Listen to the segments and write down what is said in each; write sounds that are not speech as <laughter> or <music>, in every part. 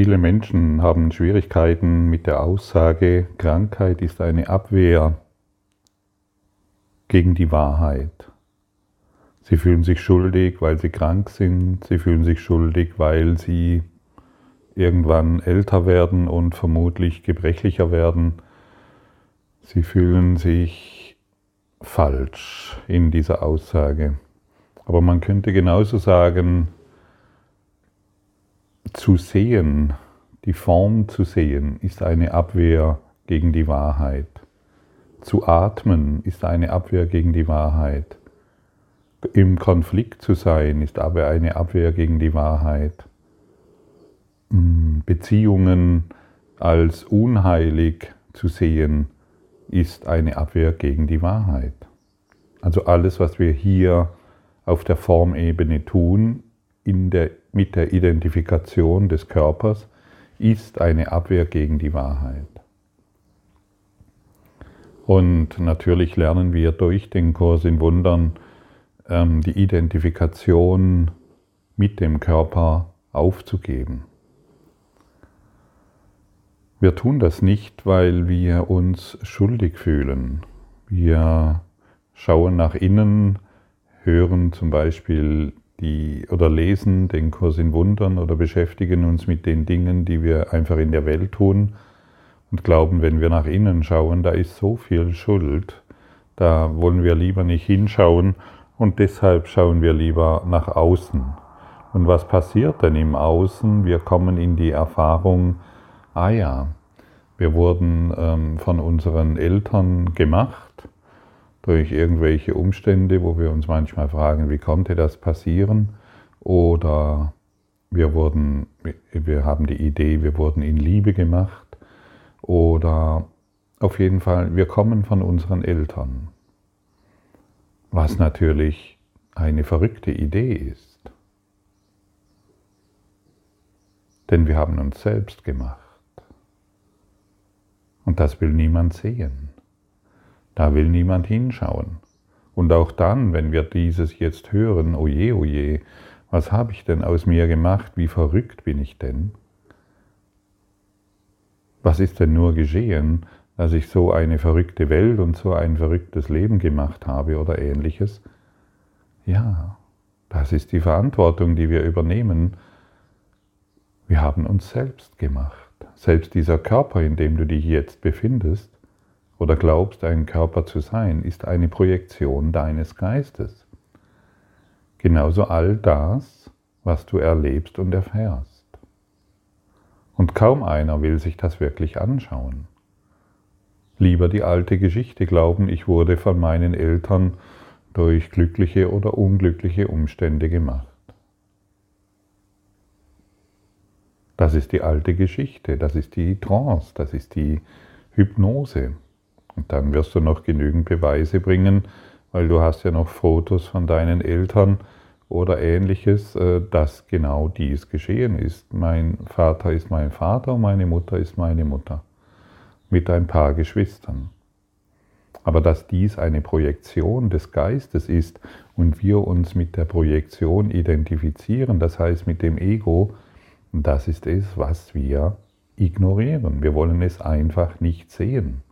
Viele Menschen haben Schwierigkeiten mit der Aussage, Krankheit ist eine Abwehr gegen die Wahrheit. Sie fühlen sich schuldig, weil sie krank sind. Sie fühlen sich schuldig, weil sie irgendwann älter werden und vermutlich gebrechlicher werden. Sie fühlen sich falsch in dieser Aussage. Aber man könnte genauso sagen, zu sehen, die Form zu sehen, ist eine Abwehr gegen die Wahrheit. Zu atmen ist eine Abwehr gegen die Wahrheit. Im Konflikt zu sein ist aber eine Abwehr gegen die Wahrheit. Mm, Beziehungen als unheilig zu sehen, ist eine Abwehr gegen die Wahrheit. Also alles, was wir hier auf der Formebene tun, der, mit der Identifikation des Körpers, ist eine Abwehr gegen die Wahrheit. Und natürlich lernen wir durch den Kurs in Wundern, ähm, die Identifikation mit dem Körper aufzugeben. Wir tun das nicht, weil wir uns schuldig fühlen. Wir schauen nach innen, hören zum Beispiel die oder lesen den Kurs in Wundern oder beschäftigen uns mit den Dingen, die wir einfach in der Welt tun und glauben, wenn wir nach innen schauen, da ist so viel Schuld, da wollen wir lieber nicht hinschauen und deshalb schauen wir lieber nach außen. Und was passiert denn im Außen? Wir kommen in die Erfahrung, ah ja, wir wurden ähm, von unseren Eltern gemacht durch irgendwelche Umstände, wo wir uns manchmal fragen, wie konnte das passieren? Oder wir wurden, wir haben die Idee, wir wurden in Liebe gemacht. Oder auf jeden Fall, wir kommen von unseren Eltern was natürlich eine verrückte Idee ist. Denn wir haben uns selbst gemacht. Und das will niemand sehen. Da will niemand hinschauen. Und auch dann, wenn wir dieses jetzt hören, oje, oje, was habe ich denn aus mir gemacht, wie verrückt bin ich denn? Was ist denn nur geschehen, dass ich so eine verrückte Welt und so ein verrücktes Leben gemacht habe oder ähnliches. Ja, das ist die Verantwortung, die wir übernehmen. Wir haben uns selbst gemacht. Selbst dieser Körper, in dem du dich jetzt befindest oder glaubst, ein Körper zu sein, ist eine Projektion deines Geistes. Genauso all das, was du erlebst und erfährst. Und kaum einer will sich das wirklich anschauen lieber die alte Geschichte glauben, ich wurde von meinen Eltern durch glückliche oder unglückliche Umstände gemacht. Das ist die alte Geschichte, das ist die Trance, das ist die Hypnose. Und dann wirst du noch genügend Beweise bringen, weil du hast ja noch Fotos von deinen Eltern oder ähnliches, äh, dass genau dies geschehen ist. Mein Vater ist mein Vater und meine Mutter ist meine Mutter mit ein paar Geschwistern. Aber dass dies eine Projektion des Geistes ist und wir uns mit der Projektion identifizieren, das heißt mit dem Ego, das ist es, was wir ignorieren. Wir wollen es einfach nicht sehen.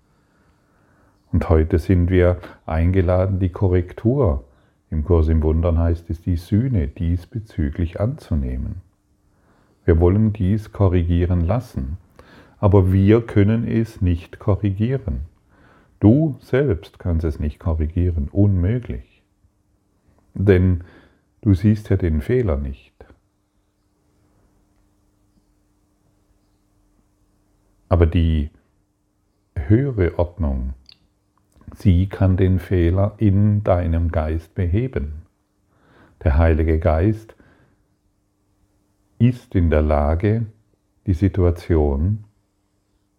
Und heute sind wir eingeladen, die Korrektur, im Kurs im Wundern heißt es die Sühne, diesbezüglich anzunehmen. Wir wollen dies korrigieren lassen aber wir können es nicht korrigieren. Du selbst kannst es nicht korrigieren, unmöglich. Denn du siehst ja den Fehler nicht. Aber die höhere Ordnung, sie kann den Fehler in deinem Geist beheben. Der Heilige Geist ist in der Lage, die Situation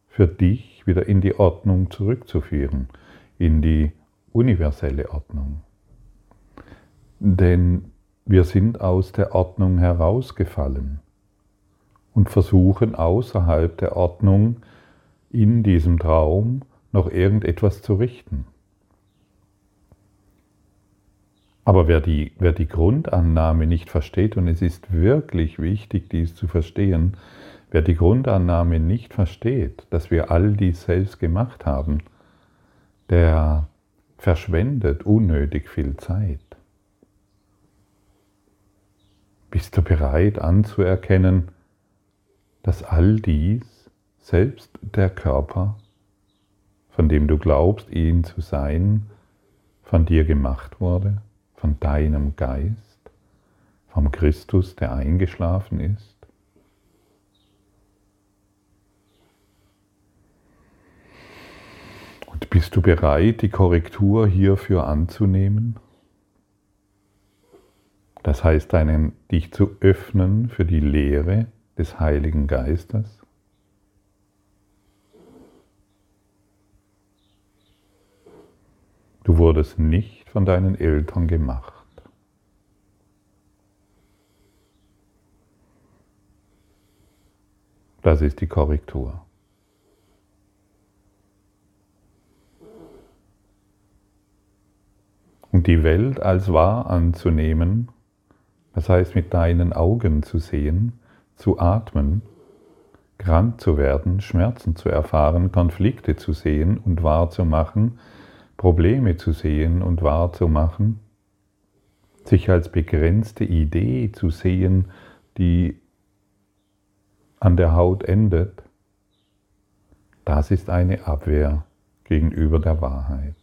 für dich wieder in die Ordnung zurückzuführen, in die universelle Ordnung. Denn wir sind aus der Ordnung herausgefallen und versuchen außerhalb der Ordnung in diesem Traum noch irgendetwas zu richten. Aber wer die, wer die Grundannahme nicht versteht, und es ist wirklich wichtig, dies zu verstehen, Wer die Grundannahme nicht versteht, dass wir all dies selbst gemacht haben, der verschwendet unnötig viel Zeit. Bist du bereit anzuerkennen, dass all dies selbst der Körper, von dem du glaubst, ihn zu sein, von dir gemacht wurde, von deinem Geist, vom Christus, der eingeschlafen ist? Und bist du bereit, die Korrektur hierfür anzunehmen? Das heißt, einen, dich zu öffnen für die Lehre des Heiligen Geistes. Du wurdest nicht von deinen Eltern gemacht. Das ist die Korrektur. Und die Welt als wahr anzunehmen, das heißt mit deinen Augen zu sehen, zu atmen, krank zu werden, Schmerzen zu erfahren, Konflikte zu sehen und wahrzumachen, Probleme zu sehen und wahrzumachen, sich als begrenzte Idee zu sehen, die an der Haut endet, das ist eine Abwehr gegenüber der Wahrheit.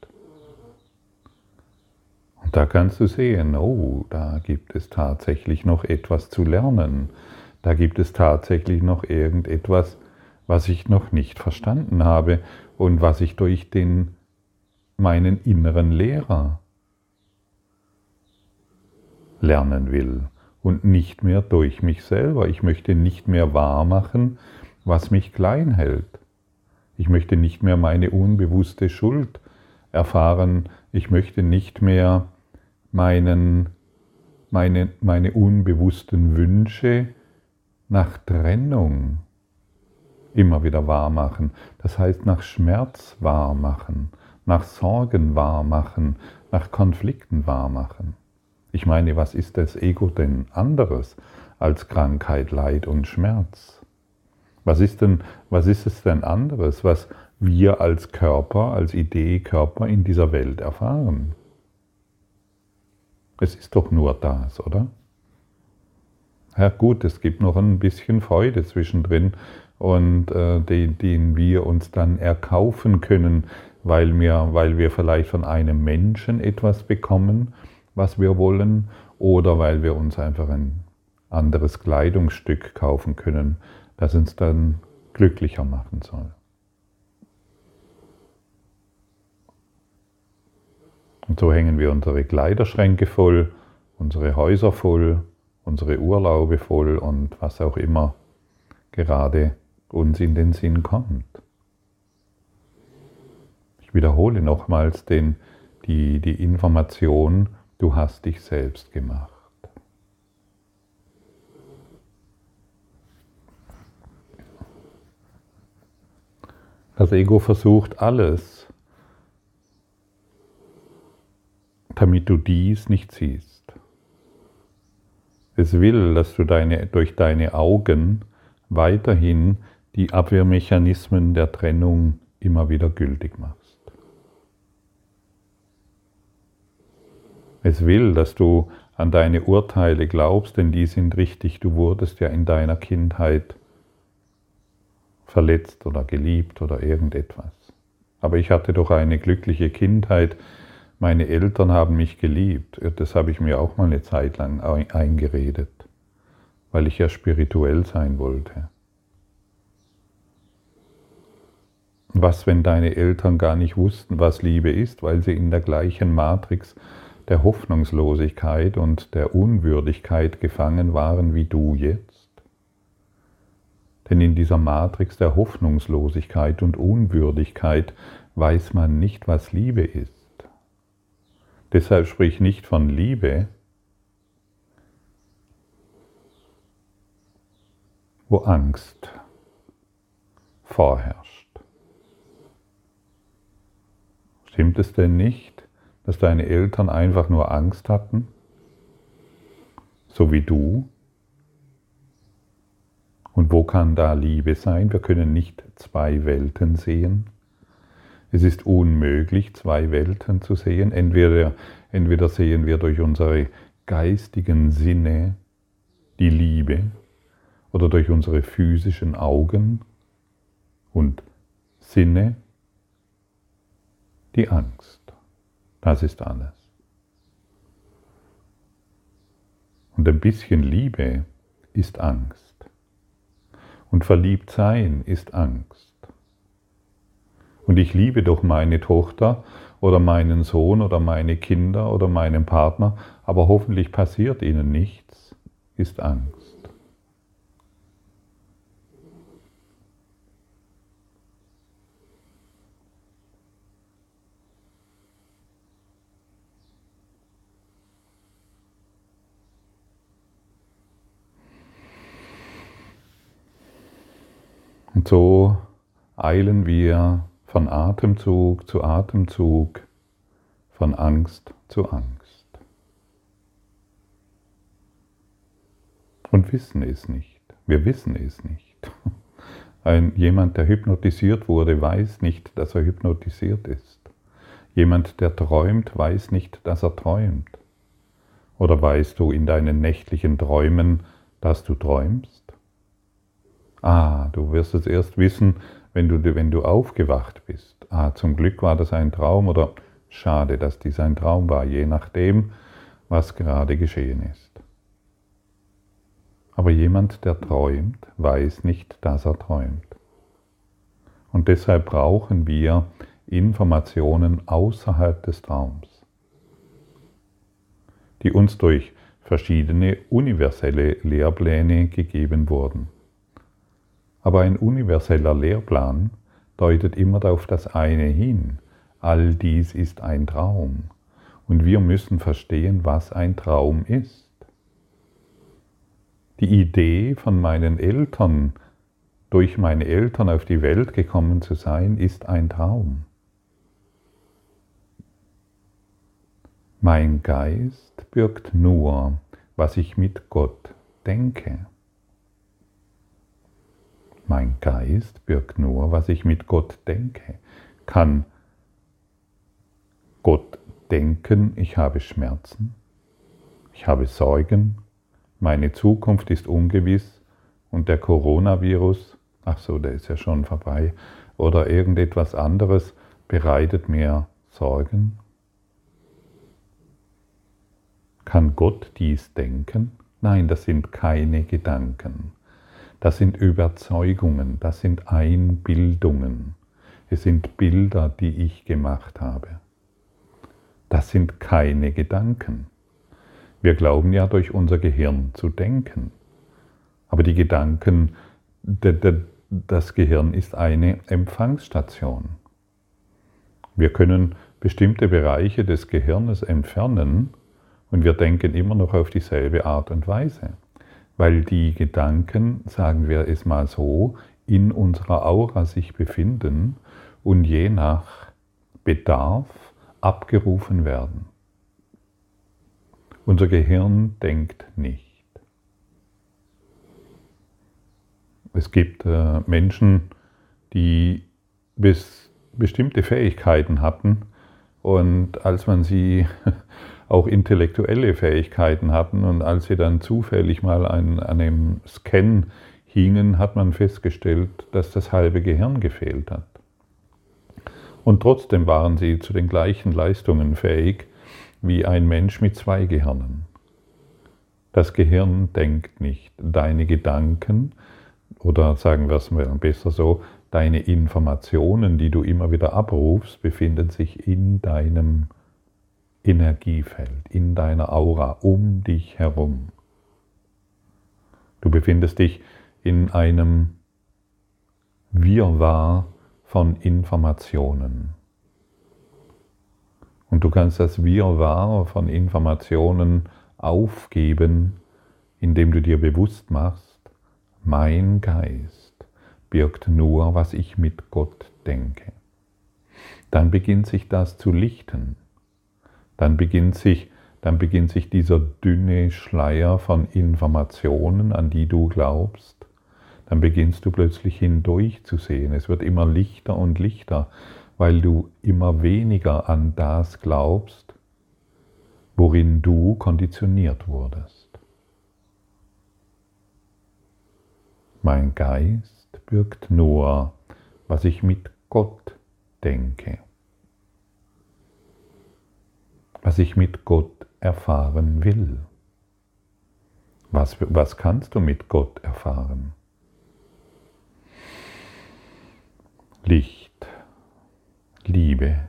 Und da kannst du sehen, oh, da gibt es tatsächlich noch etwas zu lernen. Da gibt es tatsächlich noch irgendetwas, was ich noch nicht verstanden habe und was ich durch den, meinen inneren Lehrer lernen will und nicht mehr durch mich selber. Ich möchte nicht mehr wahrmachen, was mich klein hält. Ich möchte nicht mehr meine unbewusste Schuld erfahren. Ich möchte nicht mehr meinen, meine, meine unbewussten Wünsche nach Trennung immer wieder wahr machen. Das heißt nach Schmerz wahr machen, nach Sorgen wahr machen, nach Konflikten wahr machen. Ich meine, was ist das Ego denn anderes als Krankheit, Leid und Schmerz? Was ist, denn, was ist es denn anderes, was wir als Körper, als Idee Körper in dieser Welt erfahren? Es ist doch nur das, oder? Ja gut, es gibt noch ein bisschen Freude zwischendrin und äh, den, den wir uns dann erkaufen können, weil wir, weil wir vielleicht von einem Menschen etwas bekommen, was wir wollen, oder weil wir uns einfach ein anderes Kleidungsstück kaufen können, das uns dann glücklicher machen soll. Und so hängen wir unsere Kleiderschränke voll, unsere Häuser voll, unsere Urlaube voll und was auch immer gerade uns in den Sinn kommt. Wiederhole nochmals den, die, die Information, du hast dich selbst gemacht. Das Ego versucht alles, damit du dies nicht siehst. Es will, dass du deine, durch deine Augen weiterhin die Abwehrmechanismen der Trennung immer wieder gültig machst. Es will, dass du an deine Urteile glaubst, denn die sind richtig. Du wurdest ja in deiner Kindheit verletzt oder geliebt oder irgendetwas. Aber ich hatte doch eine glückliche Kindheit, meine Eltern haben mich geliebt. Das habe ich mir auch mal eine Zeit lang eingeredet, weil ich ja spirituell sein wollte. Was, wenn deine Eltern gar nicht wussten, was Liebe ist, weil sie in der gleichen Matrix der Hoffnungslosigkeit und der Unwürdigkeit gefangen waren wie du jetzt? Denn in dieser Matrix der Hoffnungslosigkeit und Unwürdigkeit weiß man nicht, was Liebe ist. Deshalb sprich nicht von Liebe, wo Angst vorherrscht. Stimmt es denn nicht, dass deine Eltern einfach nur Angst hatten, so wie du? Und wo kann da Liebe sein? Wir können nicht zwei Welten sehen. Es ist unmöglich, zwei Welten zu sehen. Entweder, entweder sehen wir durch unsere geistigen Sinne die Liebe oder durch unsere physischen Augen und Sinne die Angst. Das ist alles. Und ein bisschen Liebe ist Angst. Und verliebt sein ist Angst. Und ich liebe doch meine Tochter oder meinen Sohn oder meine Kinder oder meinen Partner, aber hoffentlich passiert ihnen nichts, ist Angst. Und so eilen wir von Atemzug zu Atemzug, von Angst zu Angst. Und wissen es nicht. Wir wissen es nicht. <laughs> Ein, jemand, der hypnotisiert wurde, weiß nicht, dass er hypnotisiert ist. Jemand, der träumt, weiß nicht, dass er träumt. Oder weißt du in deinen nächtlichen Träumen, dass du träumst? Ah, du wirst es erst wissen, wenn du, wenn du aufgewacht bist. Ah, zum Glück war das ein Traum oder schade, dass dies ein Traum war, je nachdem, was gerade geschehen ist. Aber jemand, der träumt, weiß nicht, dass er träumt. Und deshalb brauchen wir Informationen außerhalb des Traums, die uns durch verschiedene universelle Lehrpläne gegeben wurden. Aber ein universeller Lehrplan deutet immer auf das eine hin. All dies ist ein Traum. Und wir müssen verstehen, was ein Traum ist. Die Idee von meinen Eltern, durch meine Eltern auf die Welt gekommen zu sein, ist ein Traum. Mein Geist birgt nur, was ich mit Gott denke. Mein Geist birgt nur, was ich mit Gott denke. Kann Gott denken, ich habe Schmerzen, ich habe Sorgen, meine Zukunft ist ungewiss und der Coronavirus, ach so, der ist ja schon vorbei, oder irgendetwas anderes bereitet mir Sorgen? Kann Gott dies denken? Nein, das sind keine Gedanken. Das sind Überzeugungen, das sind Einbildungen. Es sind Bilder, die ich gemacht habe. Das sind keine Gedanken. Wir glauben ja durch unser Gehirn zu denken. Aber die Gedanken, das Gehirn ist eine Empfangsstation. Wir können bestimmte Bereiche des Gehirnes entfernen und wir denken immer noch auf dieselbe Art und Weise weil die Gedanken, sagen wir es mal so, in unserer Aura sich befinden und je nach Bedarf abgerufen werden. Unser Gehirn denkt nicht. Es gibt äh, Menschen, die bis bestimmte Fähigkeiten hatten und als man sie <laughs> auch intellektuelle Fähigkeiten hatten. Und als sie dann zufällig mal an, einem Scan hingen, hat man festgestellt, dass das halbe Gehirn gefehlt hat. Und trotzdem waren sie zu den gleichen Leistungen fähig wie ein Mensch mit zwei Gehirnen. Das Gehirn denkt nicht. Deine Gedanken, oder sagen wir es mal besser so, deine Informationen, die du immer wieder abrufst, befinden sich in deinem Energiefeld, in deiner Aura, um dich herum. Du befindest dich in einem Wirrwarr von Informationen. Und du kannst das Wirrwarr von Informationen aufgeben, indem du dir bewusst machst, mein Geist birgt nur, was ich mit Gott denke. Dann beginnt sich das zu lichten dann beginnt sich, dann beginnt sich dieser dünne Schleier von Informationen, an die du glaubst, dann beginnst du plötzlich hindurch zu sehen. Es wird immer lichter und lichter, weil du immer weniger an das glaubst, worin du konditioniert wurdest. Mein Geist birgt nur, was ich mit Gott denke, was ich mit Gott erfahren will. Was, was kannst du mit Gott erfahren? Licht, Liebe,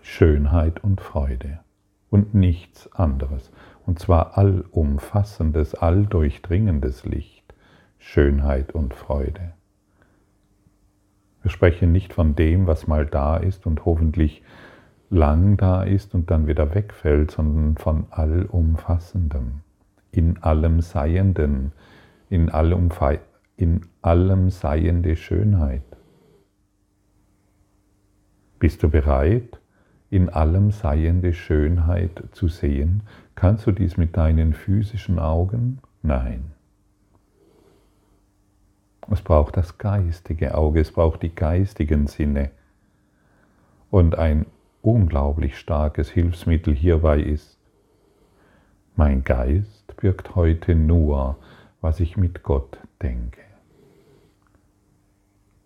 Schönheit und Freude und nichts anderes. Und zwar allumfassendes, alldurchdringendes Licht, Schönheit und Freude. Wir sprechen nicht von dem, was mal da ist und hoffentlich lang da ist und dann wieder wegfällt, sondern von allumfassendem, in allem Seienden, in allem, in allem Seiende Schönheit. Bist du bereit, in allem Seiende Schönheit zu sehen? Kannst du dies mit deinen physischen Augen? Nein. Es braucht das geistige Auge, es braucht die geistigen Sinne. Und ein unglaublich starkes Hilfsmittel hierbei ist, mein Geist birgt heute nur, was ich mit Gott denke.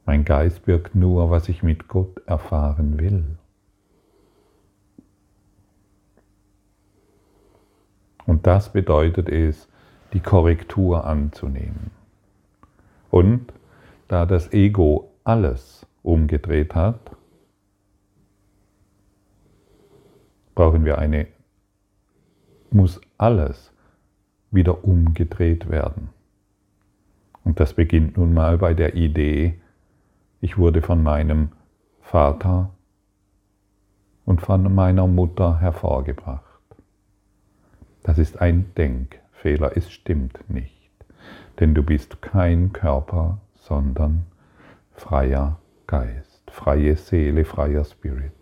Mein Geist birgt nur, was ich mit Gott erfahren will. Und das bedeutet es, die Korrektur anzunehmen. Und da das Ego alles umgedreht hat, brauchen wir eine, muss alles wieder umgedreht werden. Und das beginnt nun mal bei der Idee, ich wurde von meinem Vater und von meiner Mutter hervorgebracht. Das ist ein Denkfehler, es stimmt nicht, denn du bist kein Körper, sondern freier Geist, freie Seele, freier Spirit.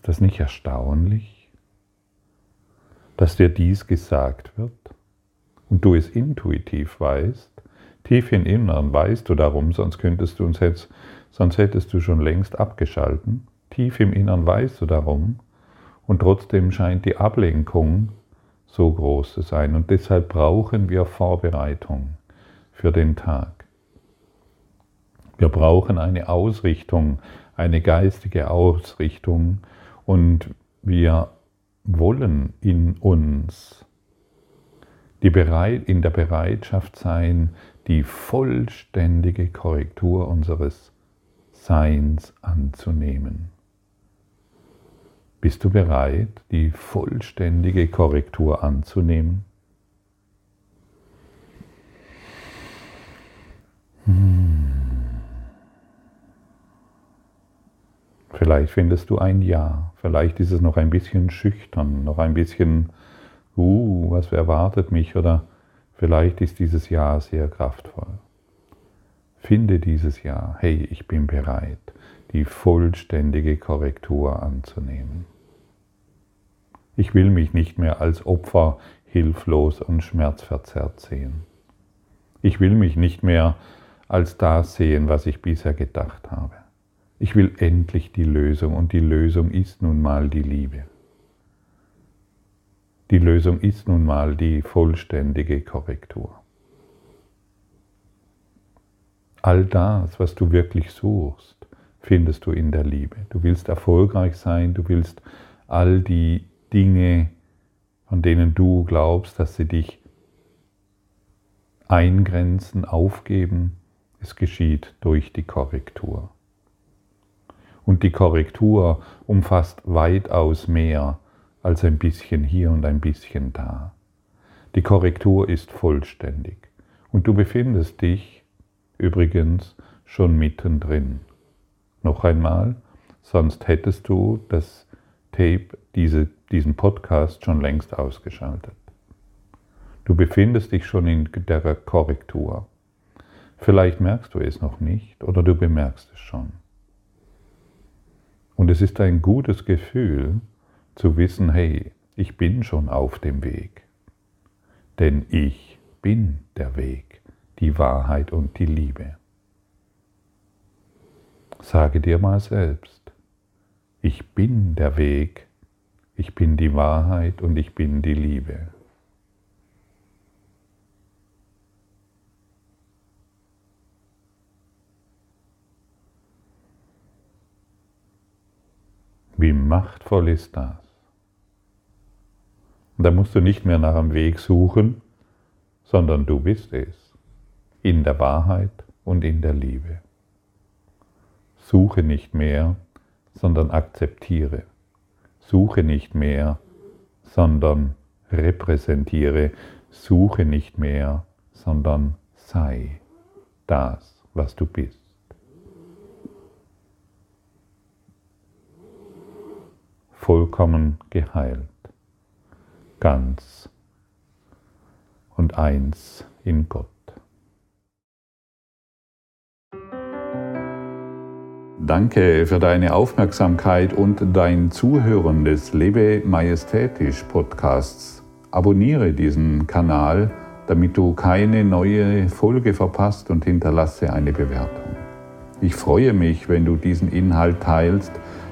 Ist das nicht erstaunlich, dass dir dies gesagt wird und du es intuitiv weißt Tief im Inneren weißt du darum, sonst könntest du uns jetzt, sonst hättest du schon längst abgeschalten. Tief im Inneren weißt du darum und trotzdem scheint die Ablenkung so groß zu sein und deshalb brauchen wir Vorbereitung für den Tag. Wir brauchen eine Ausrichtung, eine geistige Ausrichtung und wir wollen in uns die bereit, in der Bereitschaft sein, die vollständige Korrektur unseres Seins anzunehmen. Bist du bereit, die vollständige Korrektur anzunehmen? Hm. Vielleicht findest du ein Ja, vielleicht ist es noch ein bisschen schüchtern, noch ein bisschen, uh, was erwartet mich oder Vielleicht ist dieses Jahr sehr kraftvoll. Finde dieses Jahr, hey, ich bin bereit, die vollständige Korrektur anzunehmen. Ich will mich nicht mehr als Opfer hilflos und schmerzverzerrt sehen. Ich will mich nicht mehr als das sehen, was ich bisher gedacht habe. Ich will endlich die Lösung und die Lösung ist nun mal die Liebe. Die Lösung ist nun mal die vollständige Korrektur. All das, was du wirklich suchst, findest du in der Liebe. Du willst erfolgreich sein, du willst all die Dinge, von denen du glaubst, dass sie dich eingrenzen, aufgeben, es geschieht durch die Korrektur. Und die Korrektur umfasst weitaus mehr als ein bisschen hier und ein bisschen da. Die Korrektur ist vollständig und du befindest dich übrigens schon mittendrin. Noch einmal, sonst hättest du das Tape, diese, diesen Podcast schon längst ausgeschaltet. Du befindest dich schon in der Korrektur. Vielleicht merkst du es noch nicht oder du bemerkst es schon. Und es ist ein gutes Gefühl, zu wissen, hey, ich bin schon auf dem Weg. Denn ich bin der Weg, die Wahrheit und die Liebe. Sage dir mal selbst, ich bin der Weg, ich bin die Wahrheit und ich bin die Liebe. Wie machtvoll ist das? Da musst du nicht mehr nach einem Weg suchen, sondern du bist es, in der Wahrheit und in der Liebe. Suche nicht mehr, sondern akzeptiere. Suche nicht mehr, sondern repräsentiere. Suche nicht mehr, sondern sei das, was du bist. Vollkommen geheilt, ganz und eins in Gott. Danke für deine Aufmerksamkeit und dein Zuhören des Lebe Majestätisch Podcasts. Abonniere diesen Kanal, damit du keine neue Folge verpasst und hinterlasse eine Bewertung. Ich freue mich, wenn du diesen Inhalt teilst,